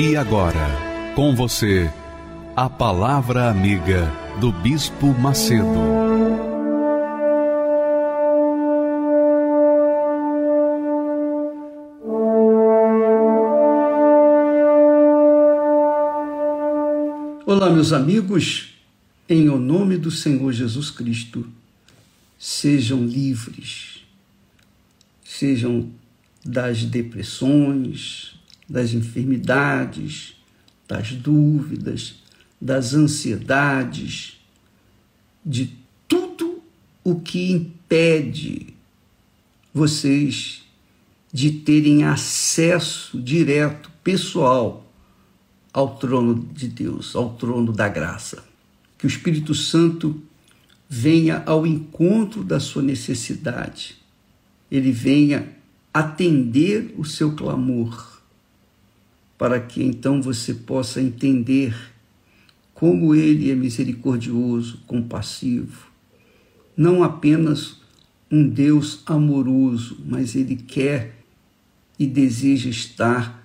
E agora, com você, a Palavra Amiga do Bispo Macedo. Olá, meus amigos, em o nome do Senhor Jesus Cristo, sejam livres, sejam das depressões, das enfermidades, das dúvidas, das ansiedades, de tudo o que impede vocês de terem acesso direto, pessoal, ao trono de Deus, ao trono da graça. Que o Espírito Santo venha ao encontro da sua necessidade, ele venha atender o seu clamor para que então você possa entender como Ele é misericordioso, compassivo, não apenas um Deus amoroso, mas Ele quer e deseja estar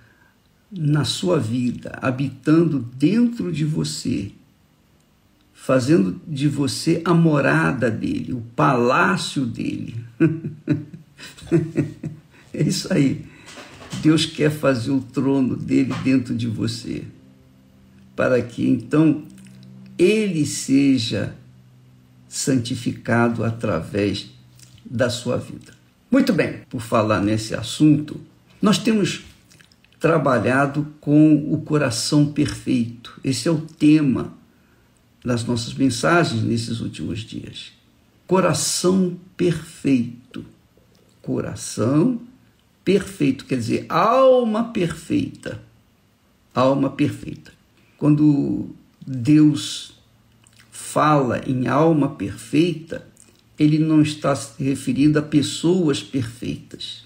na sua vida, habitando dentro de você, fazendo de você a morada dele, o palácio dele. é isso aí. Deus quer fazer o trono dele dentro de você, para que então ele seja santificado através da sua vida. Muito bem, por falar nesse assunto, nós temos trabalhado com o coração perfeito. Esse é o tema das nossas mensagens nesses últimos dias. Coração perfeito. Coração perfeito quer dizer, alma perfeita. Alma perfeita. Quando Deus fala em alma perfeita, ele não está se referindo a pessoas perfeitas,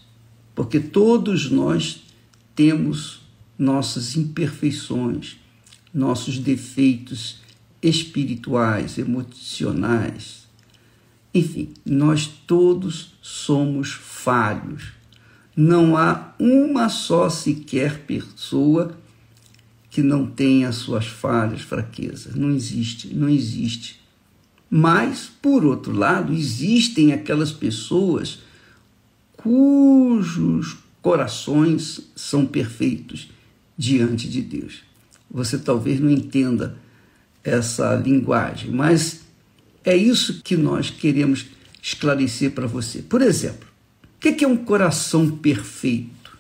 porque todos nós temos nossas imperfeições, nossos defeitos espirituais, emocionais. Enfim, nós todos somos falhos não há uma só sequer pessoa que não tenha suas falhas, fraquezas. Não existe, não existe. Mas, por outro lado, existem aquelas pessoas cujos corações são perfeitos diante de Deus. Você talvez não entenda essa linguagem, mas é isso que nós queremos esclarecer para você. Por exemplo, o que é um coração perfeito?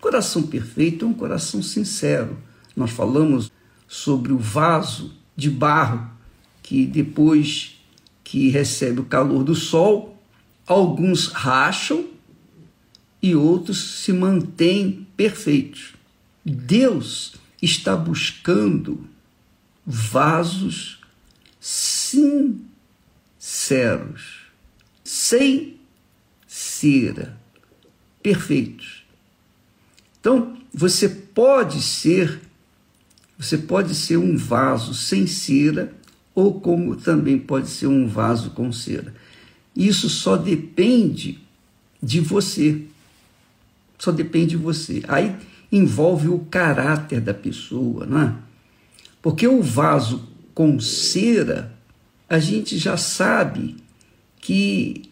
Coração perfeito é um coração sincero. Nós falamos sobre o vaso de barro que depois que recebe o calor do sol, alguns racham e outros se mantêm perfeitos. Deus está buscando vasos sinceros, sem cera, perfeitos. Então, você pode ser você pode ser um vaso sem cera ou como também pode ser um vaso com cera. Isso só depende de você. Só depende de você. Aí envolve o caráter da pessoa, não é? Porque o vaso com cera, a gente já sabe que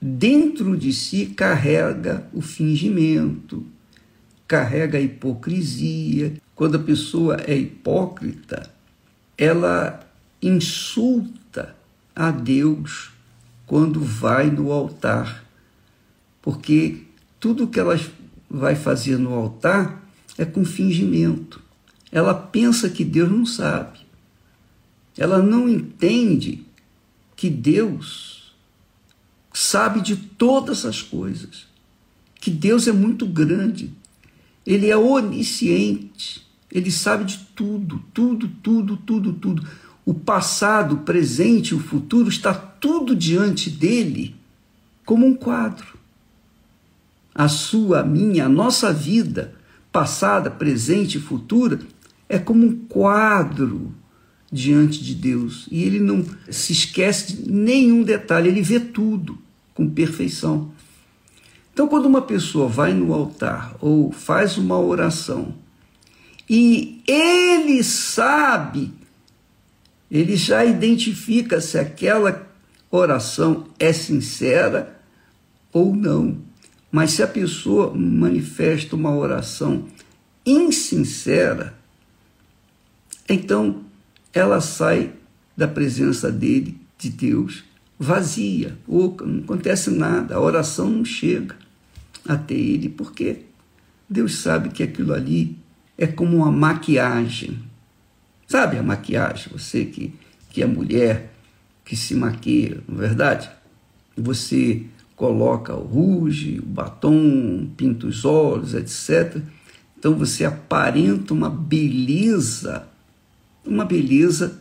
dentro de si carrega o fingimento, carrega a hipocrisia. Quando a pessoa é hipócrita, ela insulta a Deus quando vai no altar, porque tudo que ela vai fazer no altar é com fingimento. Ela pensa que Deus não sabe. Ela não entende que Deus sabe de todas as coisas, que Deus é muito grande, Ele é onisciente. Ele sabe de tudo, tudo, tudo, tudo, tudo. O passado, o presente, o futuro está tudo diante dele como um quadro. A sua, a minha, a nossa vida, passada, presente e futura, é como um quadro diante de Deus. E ele não se esquece de nenhum detalhe, ele vê tudo com perfeição. Então, quando uma pessoa vai no altar ou faz uma oração e ele sabe, ele já identifica se aquela oração é sincera ou não. Mas se a pessoa manifesta uma oração insincera, então ela sai da presença dele, de Deus, vazia, oca, não acontece nada, a oração não chega até ele, porque Deus sabe que aquilo ali é como uma maquiagem. Sabe a maquiagem? Você que, que é mulher, que se maquia, não é verdade? Você coloca o ruge, o batom, pinta os olhos, etc. Então você aparenta uma beleza, uma beleza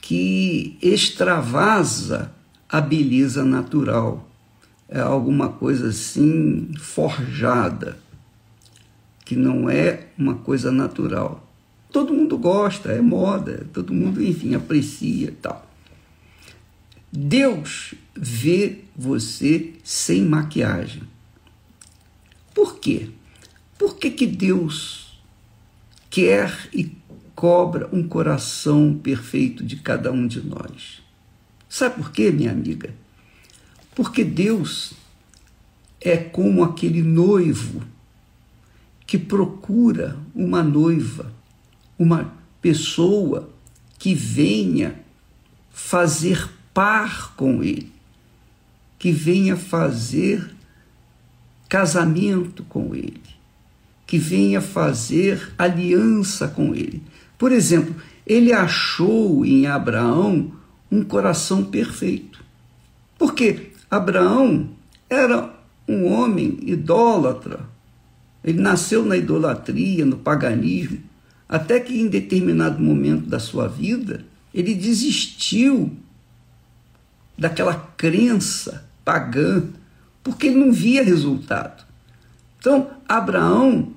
que extravasa a beleza natural. É alguma coisa assim forjada, que não é uma coisa natural. Todo mundo gosta, é moda, todo mundo, enfim, aprecia e tal. Deus vê você sem maquiagem. Por quê? Por que, que Deus quer e cobra um coração perfeito de cada um de nós? Sabe por quê, minha amiga? Porque Deus é como aquele noivo que procura uma noiva, uma pessoa que venha fazer par com ele, que venha fazer casamento com ele, que venha fazer aliança com ele. Por exemplo, ele achou em Abraão um coração perfeito. Porque Abraão era um homem idólatra. Ele nasceu na idolatria, no paganismo, até que em determinado momento da sua vida, ele desistiu daquela crença pagã, porque ele não via resultado. Então, Abraão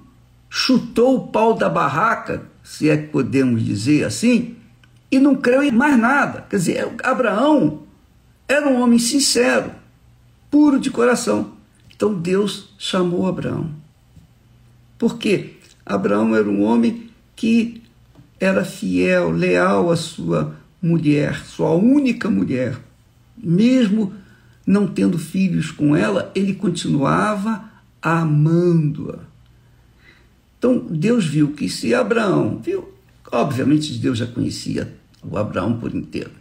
chutou o pau da barraca, se é que podemos dizer assim, e não creu em mais nada. Quer dizer, Abraão era um homem sincero, puro de coração. Então Deus chamou Abraão. Por quê? Abraão era um homem que era fiel, leal à sua mulher, sua única mulher mesmo não tendo filhos com ela, ele continuava amando-a. Então Deus viu que se Abraão, viu, obviamente Deus já conhecia o Abraão por inteiro,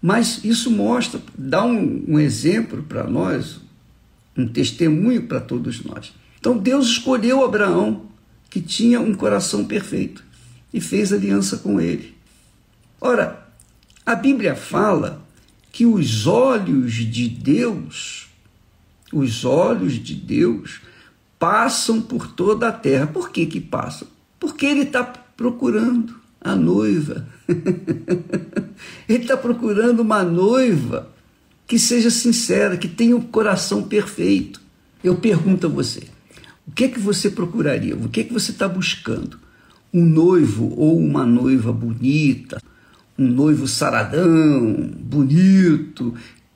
mas isso mostra, dá um, um exemplo para nós, um testemunho para todos nós. Então Deus escolheu Abraão, que tinha um coração perfeito, e fez aliança com ele. Ora, a Bíblia fala que os olhos de Deus, os olhos de Deus, passam por toda a terra. Por que que passam? Porque ele está procurando a noiva. ele está procurando uma noiva que seja sincera, que tenha um coração perfeito. Eu pergunto a você, o que é que você procuraria? O que é que você está buscando? Um noivo ou uma noiva bonita, um noivo saradão, bonito,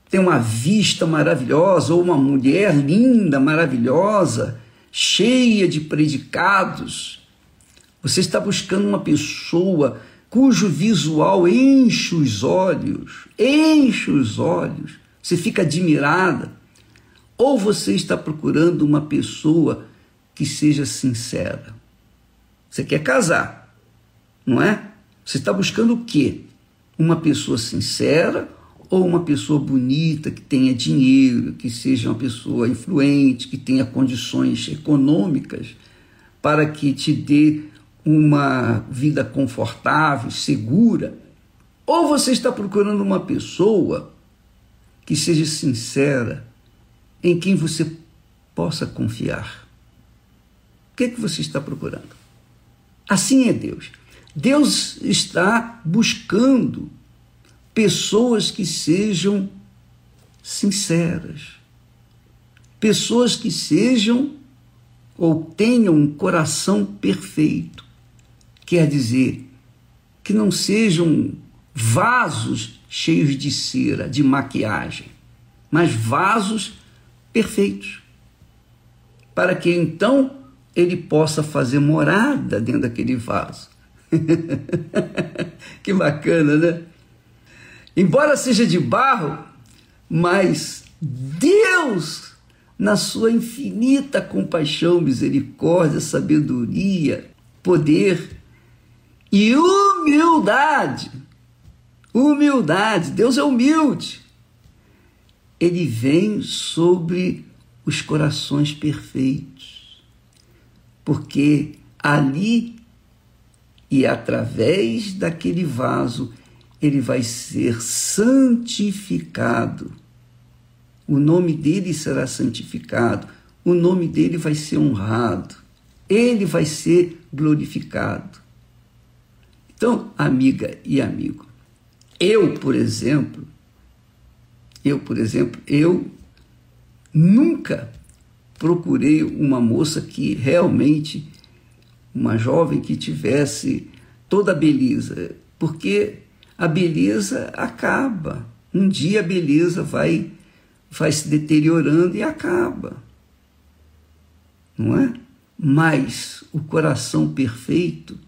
tem uma vista maravilhosa, ou uma mulher linda, maravilhosa, cheia de predicados. Você está buscando uma pessoa cujo visual enche os olhos, enche os olhos, você fica admirada. Ou você está procurando uma pessoa que seja sincera. Você quer casar, não é? Você está buscando o quê? Uma pessoa sincera ou uma pessoa bonita, que tenha dinheiro, que seja uma pessoa influente, que tenha condições econômicas para que te dê uma vida confortável, segura? Ou você está procurando uma pessoa que seja sincera, em quem você possa confiar? O que, é que você está procurando? Assim é Deus. Deus está buscando pessoas que sejam sinceras, pessoas que sejam ou tenham um coração perfeito. Quer dizer, que não sejam vasos cheios de cera, de maquiagem, mas vasos perfeitos. Para que então ele possa fazer morada dentro daquele vaso. que bacana, né? Embora seja de barro, mas Deus, na sua infinita compaixão, misericórdia, sabedoria, poder e humildade, humildade, Deus é humilde, ele vem sobre os corações perfeitos, porque ali e através daquele vaso ele vai ser santificado. O nome dele será santificado, o nome dele vai ser honrado, ele vai ser glorificado. Então, amiga e amigo, eu, por exemplo, eu, por exemplo, eu nunca procurei uma moça que realmente, uma jovem que tivesse toda a beleza, porque a beleza acaba. Um dia a beleza vai, vai se deteriorando e acaba. Não é? Mas o coração perfeito,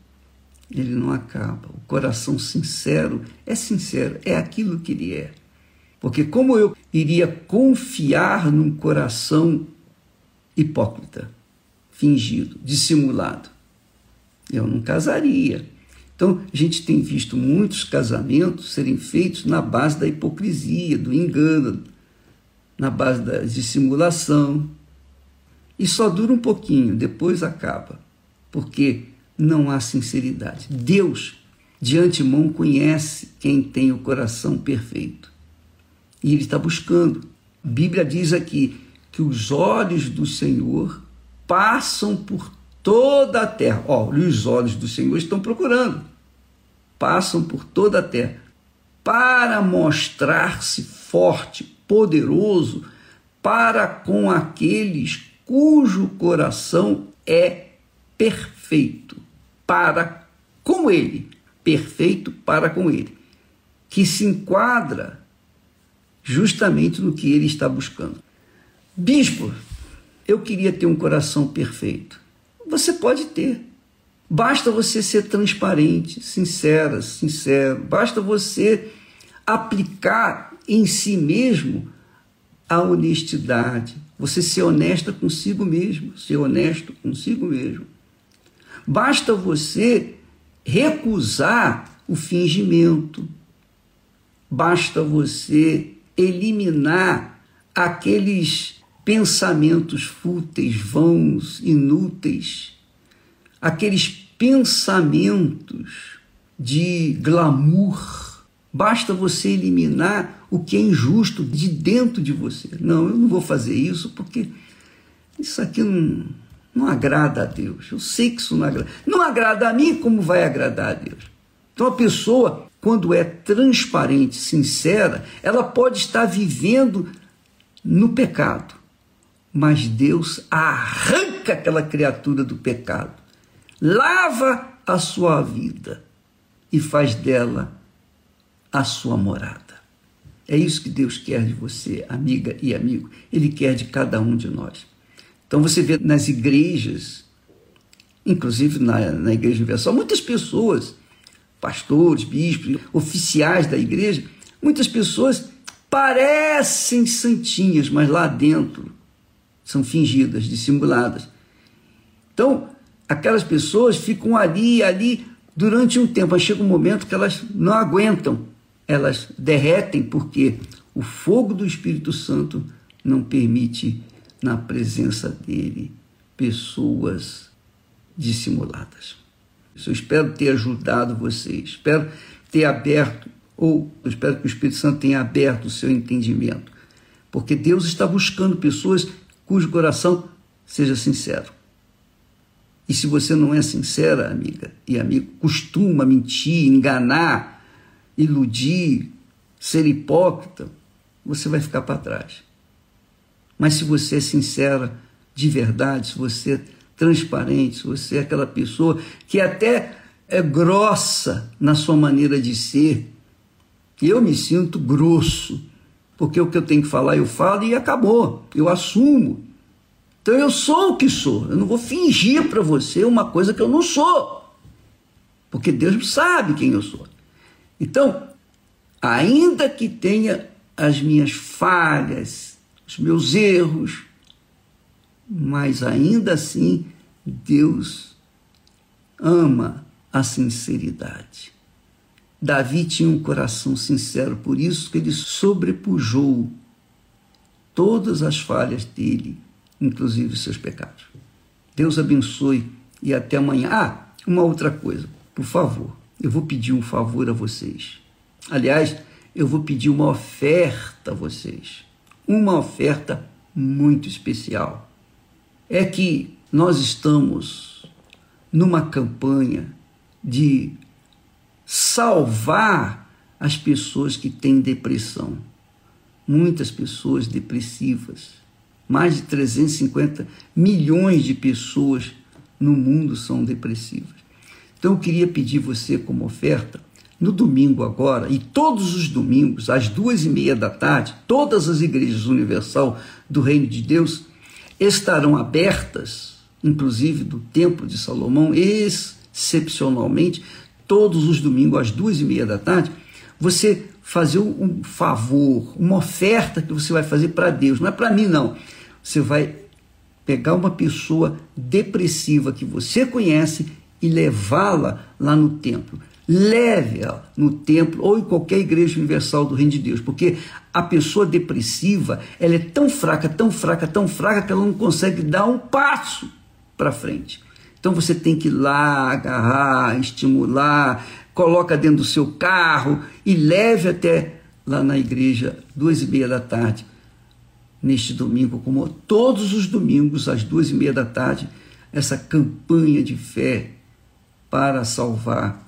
ele não acaba. O coração sincero é sincero, é aquilo que ele é. Porque como eu iria confiar num coração hipócrita, fingido, dissimulado? Eu não casaria. Então, a gente tem visto muitos casamentos serem feitos na base da hipocrisia, do engano, na base da dissimulação. E só dura um pouquinho, depois acaba, porque não há sinceridade. Deus, de antemão, conhece quem tem o coração perfeito. E Ele está buscando. A Bíblia diz aqui que os olhos do Senhor passam por toda a terra. Ó, os olhos do Senhor estão procurando, passam por toda a terra para mostrar-se forte, poderoso para com aqueles cujo coração é perfeito, para com ele, perfeito para com ele, que se enquadra justamente no que ele está buscando. Bispo, eu queria ter um coração perfeito. Você pode ter. Basta você ser transparente, sincera, sincero. Basta você aplicar em si mesmo a honestidade. Você ser honesta consigo mesmo, ser honesto consigo mesmo. Basta você recusar o fingimento. Basta você eliminar aqueles pensamentos fúteis, vãos, inúteis, aqueles pensamentos de glamour. Basta você eliminar o que é injusto de dentro de você. Não, eu não vou fazer isso porque isso aqui não, não agrada a Deus. Que isso não agrada. Não agrada a mim, como vai agradar a Deus? Então a pessoa, quando é transparente, sincera, ela pode estar vivendo no pecado mas Deus arranca aquela criatura do pecado, lava a sua vida e faz dela a sua morada. É isso que Deus quer de você, amiga e amigo. Ele quer de cada um de nós. Então você vê nas igrejas, inclusive na, na Igreja Universal, muitas pessoas, pastores, bispos, oficiais da igreja, muitas pessoas parecem santinhas, mas lá dentro são fingidas, dissimuladas. Então, aquelas pessoas ficam ali, ali, durante um tempo, mas chega um momento que elas não aguentam, elas derretem, porque o fogo do Espírito Santo não permite, na presença dele, pessoas dissimuladas. Eu espero ter ajudado vocês, espero ter aberto, ou espero que o Espírito Santo tenha aberto o seu entendimento, porque Deus está buscando pessoas cujo coração seja sincero. E se você não é sincera, amiga e amigo, costuma mentir, enganar, iludir, ser hipócrita, você vai ficar para trás. Mas se você é sincera de verdade, se você é transparente, se você é aquela pessoa que até é grossa na sua maneira de ser, eu me sinto grosso, porque o que eu tenho que falar eu falo e acabou, eu assumo. Então eu sou o que sou, eu não vou fingir para você uma coisa que eu não sou, porque Deus sabe quem eu sou. Então, ainda que tenha as minhas falhas, os meus erros, mas ainda assim Deus ama a sinceridade. Davi tinha um coração sincero, por isso que ele sobrepujou todas as falhas dele, inclusive seus pecados. Deus abençoe e até amanhã. Ah, uma outra coisa, por favor, eu vou pedir um favor a vocês. Aliás, eu vou pedir uma oferta a vocês. Uma oferta muito especial. É que nós estamos numa campanha de salvar as pessoas que têm depressão. Muitas pessoas depressivas. Mais de 350 milhões de pessoas no mundo são depressivas. Então eu queria pedir você como oferta, no domingo agora, e todos os domingos, às duas e meia da tarde, todas as igrejas universal do Reino de Deus estarão abertas, inclusive do Templo de Salomão, excepcionalmente, todos os domingos às duas e meia da tarde, você fazer um favor, uma oferta que você vai fazer para Deus, não é para mim não. Você vai pegar uma pessoa depressiva que você conhece e levá-la lá no templo. Leve-a no templo ou em qualquer igreja universal do Reino de Deus, porque a pessoa depressiva ela é tão fraca, tão fraca, tão fraca que ela não consegue dar um passo para frente. Então você tem que ir lá, agarrar, estimular, coloca dentro do seu carro e leve até lá na igreja, duas e meia da tarde, neste domingo, como todos os domingos, às duas e meia da tarde, essa campanha de fé para salvar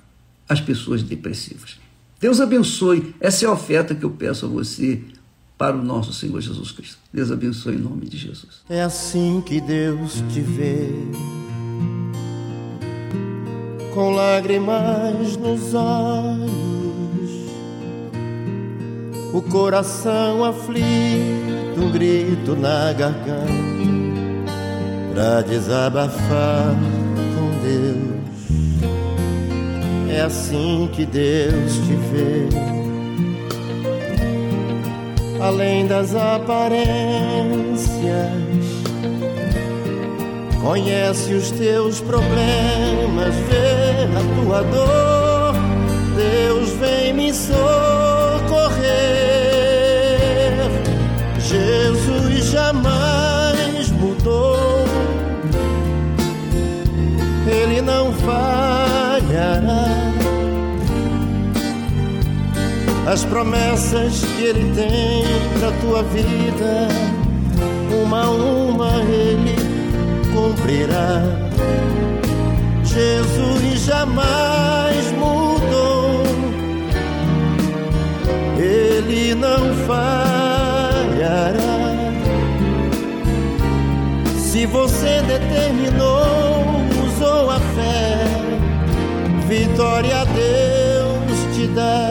as pessoas depressivas. Deus abençoe. Essa é a oferta que eu peço a você para o nosso Senhor Jesus Cristo. Deus abençoe em nome de Jesus. É assim que Deus te vê com lágrimas nos olhos, o coração aflito, um grito na garganta, pra desabafar com Deus. É assim que Deus te vê, além das aparências Conhece os teus problemas, vê a tua dor. Deus vem me socorrer. Jesus jamais mudou. Ele não falhará. As promessas que ele tem pra tua vida, uma a uma ele cumprirá. Jesus jamais mudou, Ele não falhará. Se você determinou, usou a fé, vitória a Deus te dá.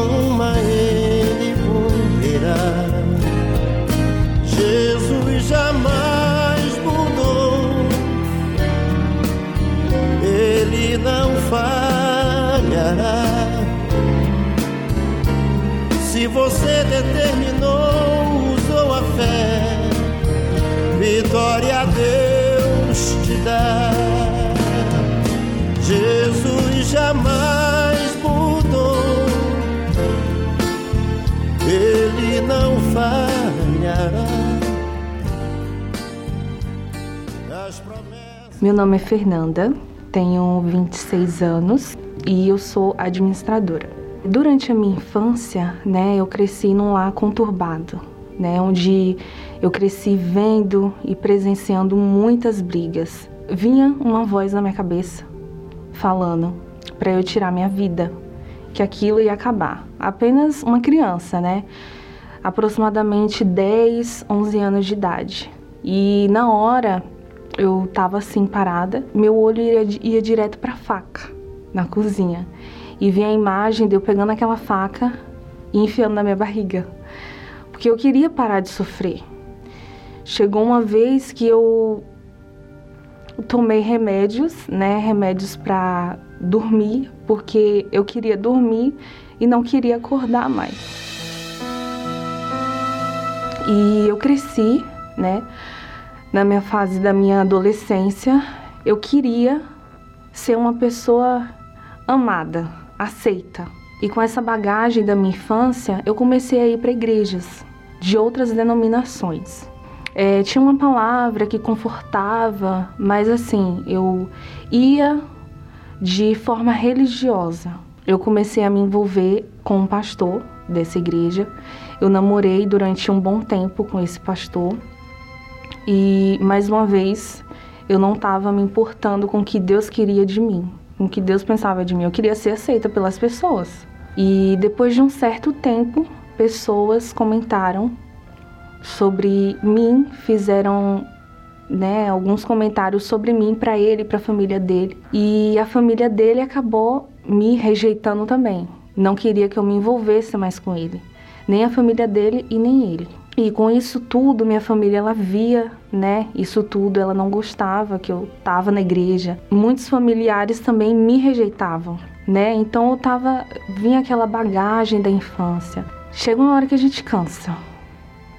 uma Ele cumprirá. Jesus jamais mudou, Ele não falhará. Se você determinou, usou a fé, vitória a Deus te dá. Jesus jamais falhará. Meu nome é Fernanda, tenho 26 anos e eu sou administradora. Durante a minha infância, né, eu cresci num lar conturbado, né, onde eu cresci vendo e presenciando muitas brigas. Vinha uma voz na minha cabeça falando para eu tirar minha vida, que aquilo ia acabar. Apenas uma criança, né? Aproximadamente 10, 11 anos de idade. E na hora eu tava assim parada, meu olho ia, ia direto para a faca na cozinha e vi a imagem de eu pegando aquela faca e enfiando na minha barriga, porque eu queria parar de sofrer. Chegou uma vez que eu tomei remédios, né, remédios para dormir, porque eu queria dormir e não queria acordar mais. E eu cresci, né, na minha fase da minha adolescência, eu queria ser uma pessoa amada, aceita. E com essa bagagem da minha infância, eu comecei a ir para igrejas de outras denominações. É, tinha uma palavra que confortava, mas assim, eu ia de forma religiosa. Eu comecei a me envolver com um pastor dessa igreja. Eu namorei durante um bom tempo com esse pastor. E mais uma vez, eu não estava me importando com o que Deus queria de mim o que Deus pensava de mim. Eu queria ser aceita pelas pessoas. E depois de um certo tempo, pessoas comentaram sobre mim, fizeram né, alguns comentários sobre mim para ele, para a família dele. E a família dele acabou me rejeitando também. Não queria que eu me envolvesse mais com ele, nem a família dele e nem ele. E com isso tudo, minha família ela via, né? Isso tudo, ela não gostava que eu tava na igreja. Muitos familiares também me rejeitavam, né? Então eu tava vinha aquela bagagem da infância. Chega uma hora que a gente cansa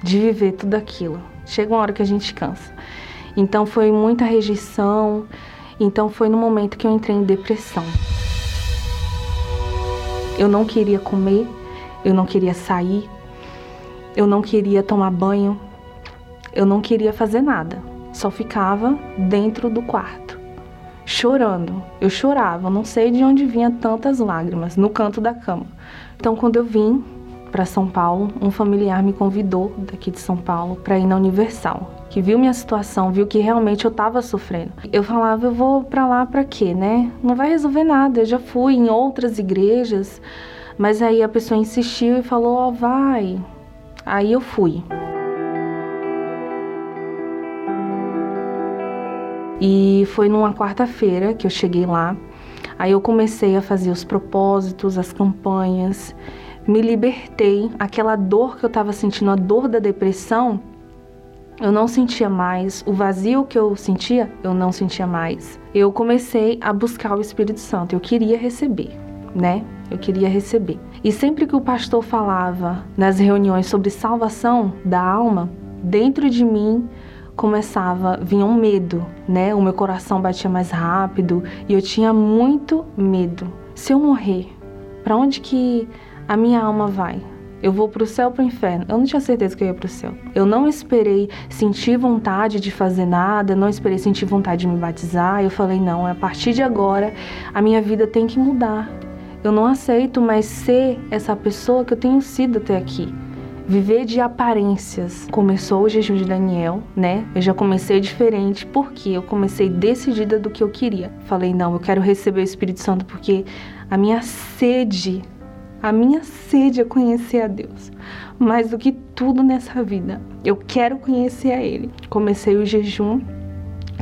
de viver tudo aquilo. Chega uma hora que a gente cansa. Então foi muita rejeição. Então foi no momento que eu entrei em depressão. Eu não queria comer, eu não queria sair, eu não queria tomar banho, eu não queria fazer nada. Só ficava dentro do quarto, chorando. Eu chorava, não sei de onde vinha tantas lágrimas, no canto da cama. Então, quando eu vim para São Paulo, um familiar me convidou daqui de São Paulo para ir na Universal, que viu minha situação, viu que realmente eu estava sofrendo. Eu falava, eu vou para lá para quê, né? Não vai resolver nada. Eu já fui em outras igrejas, mas aí a pessoa insistiu e falou, ó, oh, vai, Aí eu fui. E foi numa quarta-feira que eu cheguei lá. Aí eu comecei a fazer os propósitos, as campanhas, me libertei. Aquela dor que eu estava sentindo, a dor da depressão, eu não sentia mais. O vazio que eu sentia, eu não sentia mais. Eu comecei a buscar o Espírito Santo. Eu queria receber, né? Eu queria receber. E sempre que o pastor falava nas reuniões sobre salvação da alma, dentro de mim começava, vinha um medo, né? O meu coração batia mais rápido e eu tinha muito medo. Se eu morrer, para onde que a minha alma vai? Eu vou para o céu ou para o inferno? Eu não tinha certeza que eu ia para o céu. Eu não esperei sentir vontade de fazer nada, não esperei sentir vontade de me batizar. Eu falei, não, a partir de agora a minha vida tem que mudar. Eu não aceito mais ser essa pessoa que eu tenho sido até aqui. Viver de aparências. Começou o jejum de Daniel, né? Eu já comecei diferente porque eu comecei decidida do que eu queria. Falei, não, eu quero receber o Espírito Santo porque a minha sede, a minha sede é conhecer a Deus. Mais do que tudo nessa vida, eu quero conhecer a Ele. Comecei o jejum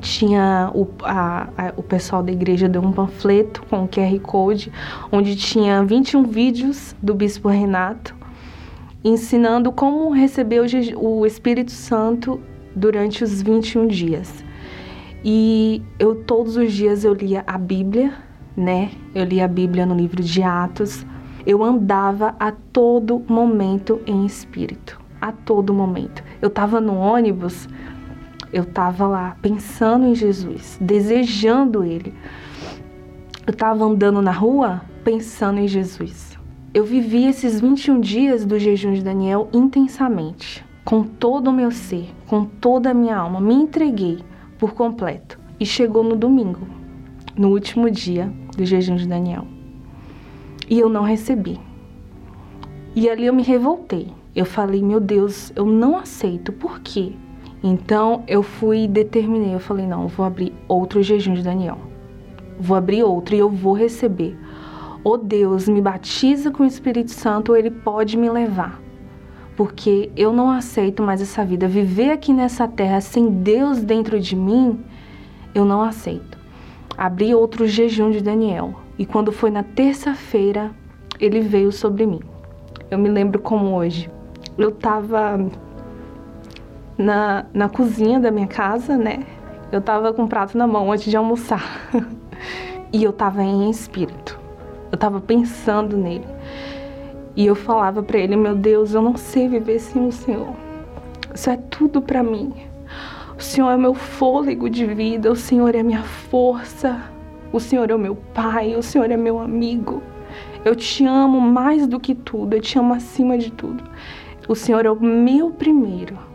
tinha o, a, a, o pessoal da igreja deu um panfleto com o QR Code, onde tinha 21 vídeos do Bispo Renato ensinando como receber o, o Espírito Santo durante os 21 dias. E eu todos os dias eu lia a Bíblia, né? Eu lia a Bíblia no livro de Atos. Eu andava a todo momento em espírito, a todo momento. Eu estava no ônibus, eu estava lá pensando em Jesus, desejando Ele. Eu estava andando na rua pensando em Jesus. Eu vivi esses 21 dias do jejum de Daniel intensamente, com todo o meu ser, com toda a minha alma. Me entreguei por completo. E chegou no domingo, no último dia do jejum de Daniel. E eu não recebi. E ali eu me revoltei. Eu falei, meu Deus, eu não aceito. Por quê? Então eu fui determinei, eu falei, não, eu vou abrir outro jejum de Daniel. Vou abrir outro e eu vou receber. Oh Deus me batiza com o Espírito Santo ou ele pode me levar. Porque eu não aceito mais essa vida. Viver aqui nessa terra sem Deus dentro de mim, eu não aceito. Abri outro jejum de Daniel. E quando foi na terça-feira, ele veio sobre mim. Eu me lembro como hoje. Eu estava na, na cozinha da minha casa, né? Eu tava com o prato na mão antes de almoçar. e eu tava em espírito. Eu tava pensando nele. E eu falava para ele: Meu Deus, eu não sei viver sem o Senhor. Isso é tudo para mim. O Senhor é meu fôlego de vida, o Senhor é minha força, o Senhor é o meu pai, o Senhor é meu amigo. Eu te amo mais do que tudo, eu te amo acima de tudo. O Senhor é o meu primeiro.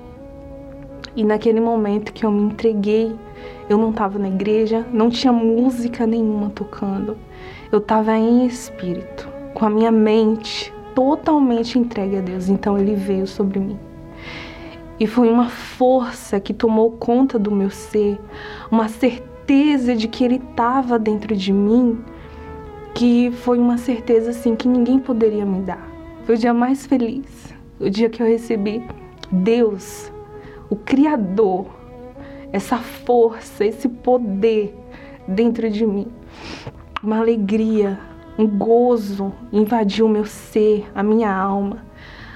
E naquele momento que eu me entreguei, eu não estava na igreja, não tinha música nenhuma tocando. Eu estava em espírito, com a minha mente totalmente entregue a Deus. Então ele veio sobre mim. E foi uma força que tomou conta do meu ser, uma certeza de que ele estava dentro de mim, que foi uma certeza assim que ninguém poderia me dar. Foi o dia mais feliz, o dia que eu recebi Deus o Criador, essa força, esse poder dentro de mim. Uma alegria, um gozo invadiu o meu ser, a minha alma.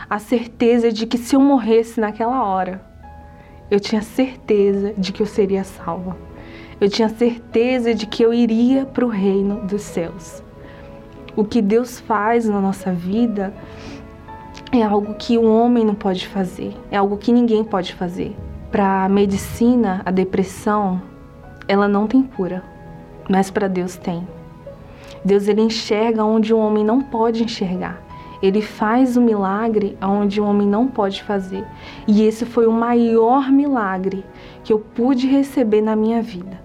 A certeza de que se eu morresse naquela hora, eu tinha certeza de que eu seria salva. Eu tinha certeza de que eu iria para o reino dos céus. O que Deus faz na nossa vida é algo que o homem não pode fazer, é algo que ninguém pode fazer. Para a medicina, a depressão, ela não tem cura, mas para Deus tem. Deus ele enxerga onde o homem não pode enxergar. Ele faz o milagre onde o homem não pode fazer. E esse foi o maior milagre que eu pude receber na minha vida.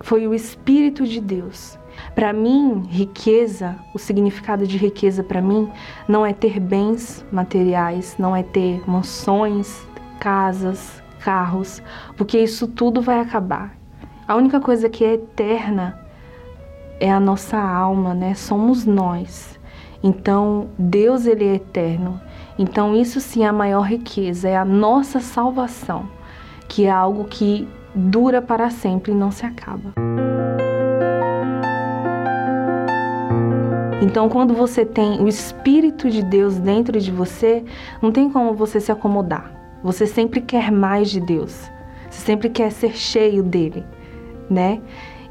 Foi o Espírito de Deus para mim, riqueza, o significado de riqueza para mim não é ter bens materiais, não é ter mansões, casas, carros, porque isso tudo vai acabar. A única coisa que é eterna é a nossa alma, né? Somos nós. Então, Deus ele é eterno. Então, isso sim é a maior riqueza, é a nossa salvação, que é algo que dura para sempre e não se acaba. Então, quando você tem o Espírito de Deus dentro de você, não tem como você se acomodar. Você sempre quer mais de Deus. Você sempre quer ser cheio dele, né?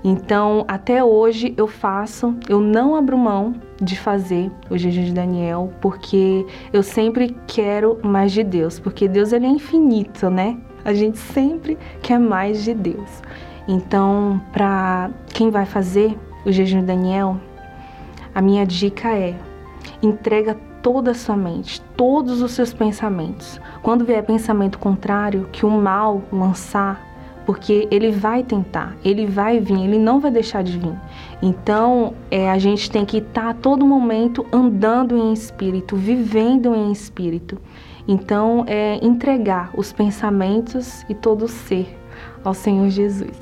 Então, até hoje eu faço, eu não abro mão de fazer o jejum de Daniel, porque eu sempre quero mais de Deus, porque Deus ele é infinito, né? A gente sempre quer mais de Deus. Então, para quem vai fazer o jejum de Daniel, a minha dica é: entrega toda a sua mente, todos os seus pensamentos. Quando vier pensamento contrário, que o mal lançar, porque ele vai tentar, ele vai vir, ele não vai deixar de vir. Então, é, a gente tem que estar a todo momento andando em espírito, vivendo em espírito. Então, é entregar os pensamentos e todo o ser ao Senhor Jesus.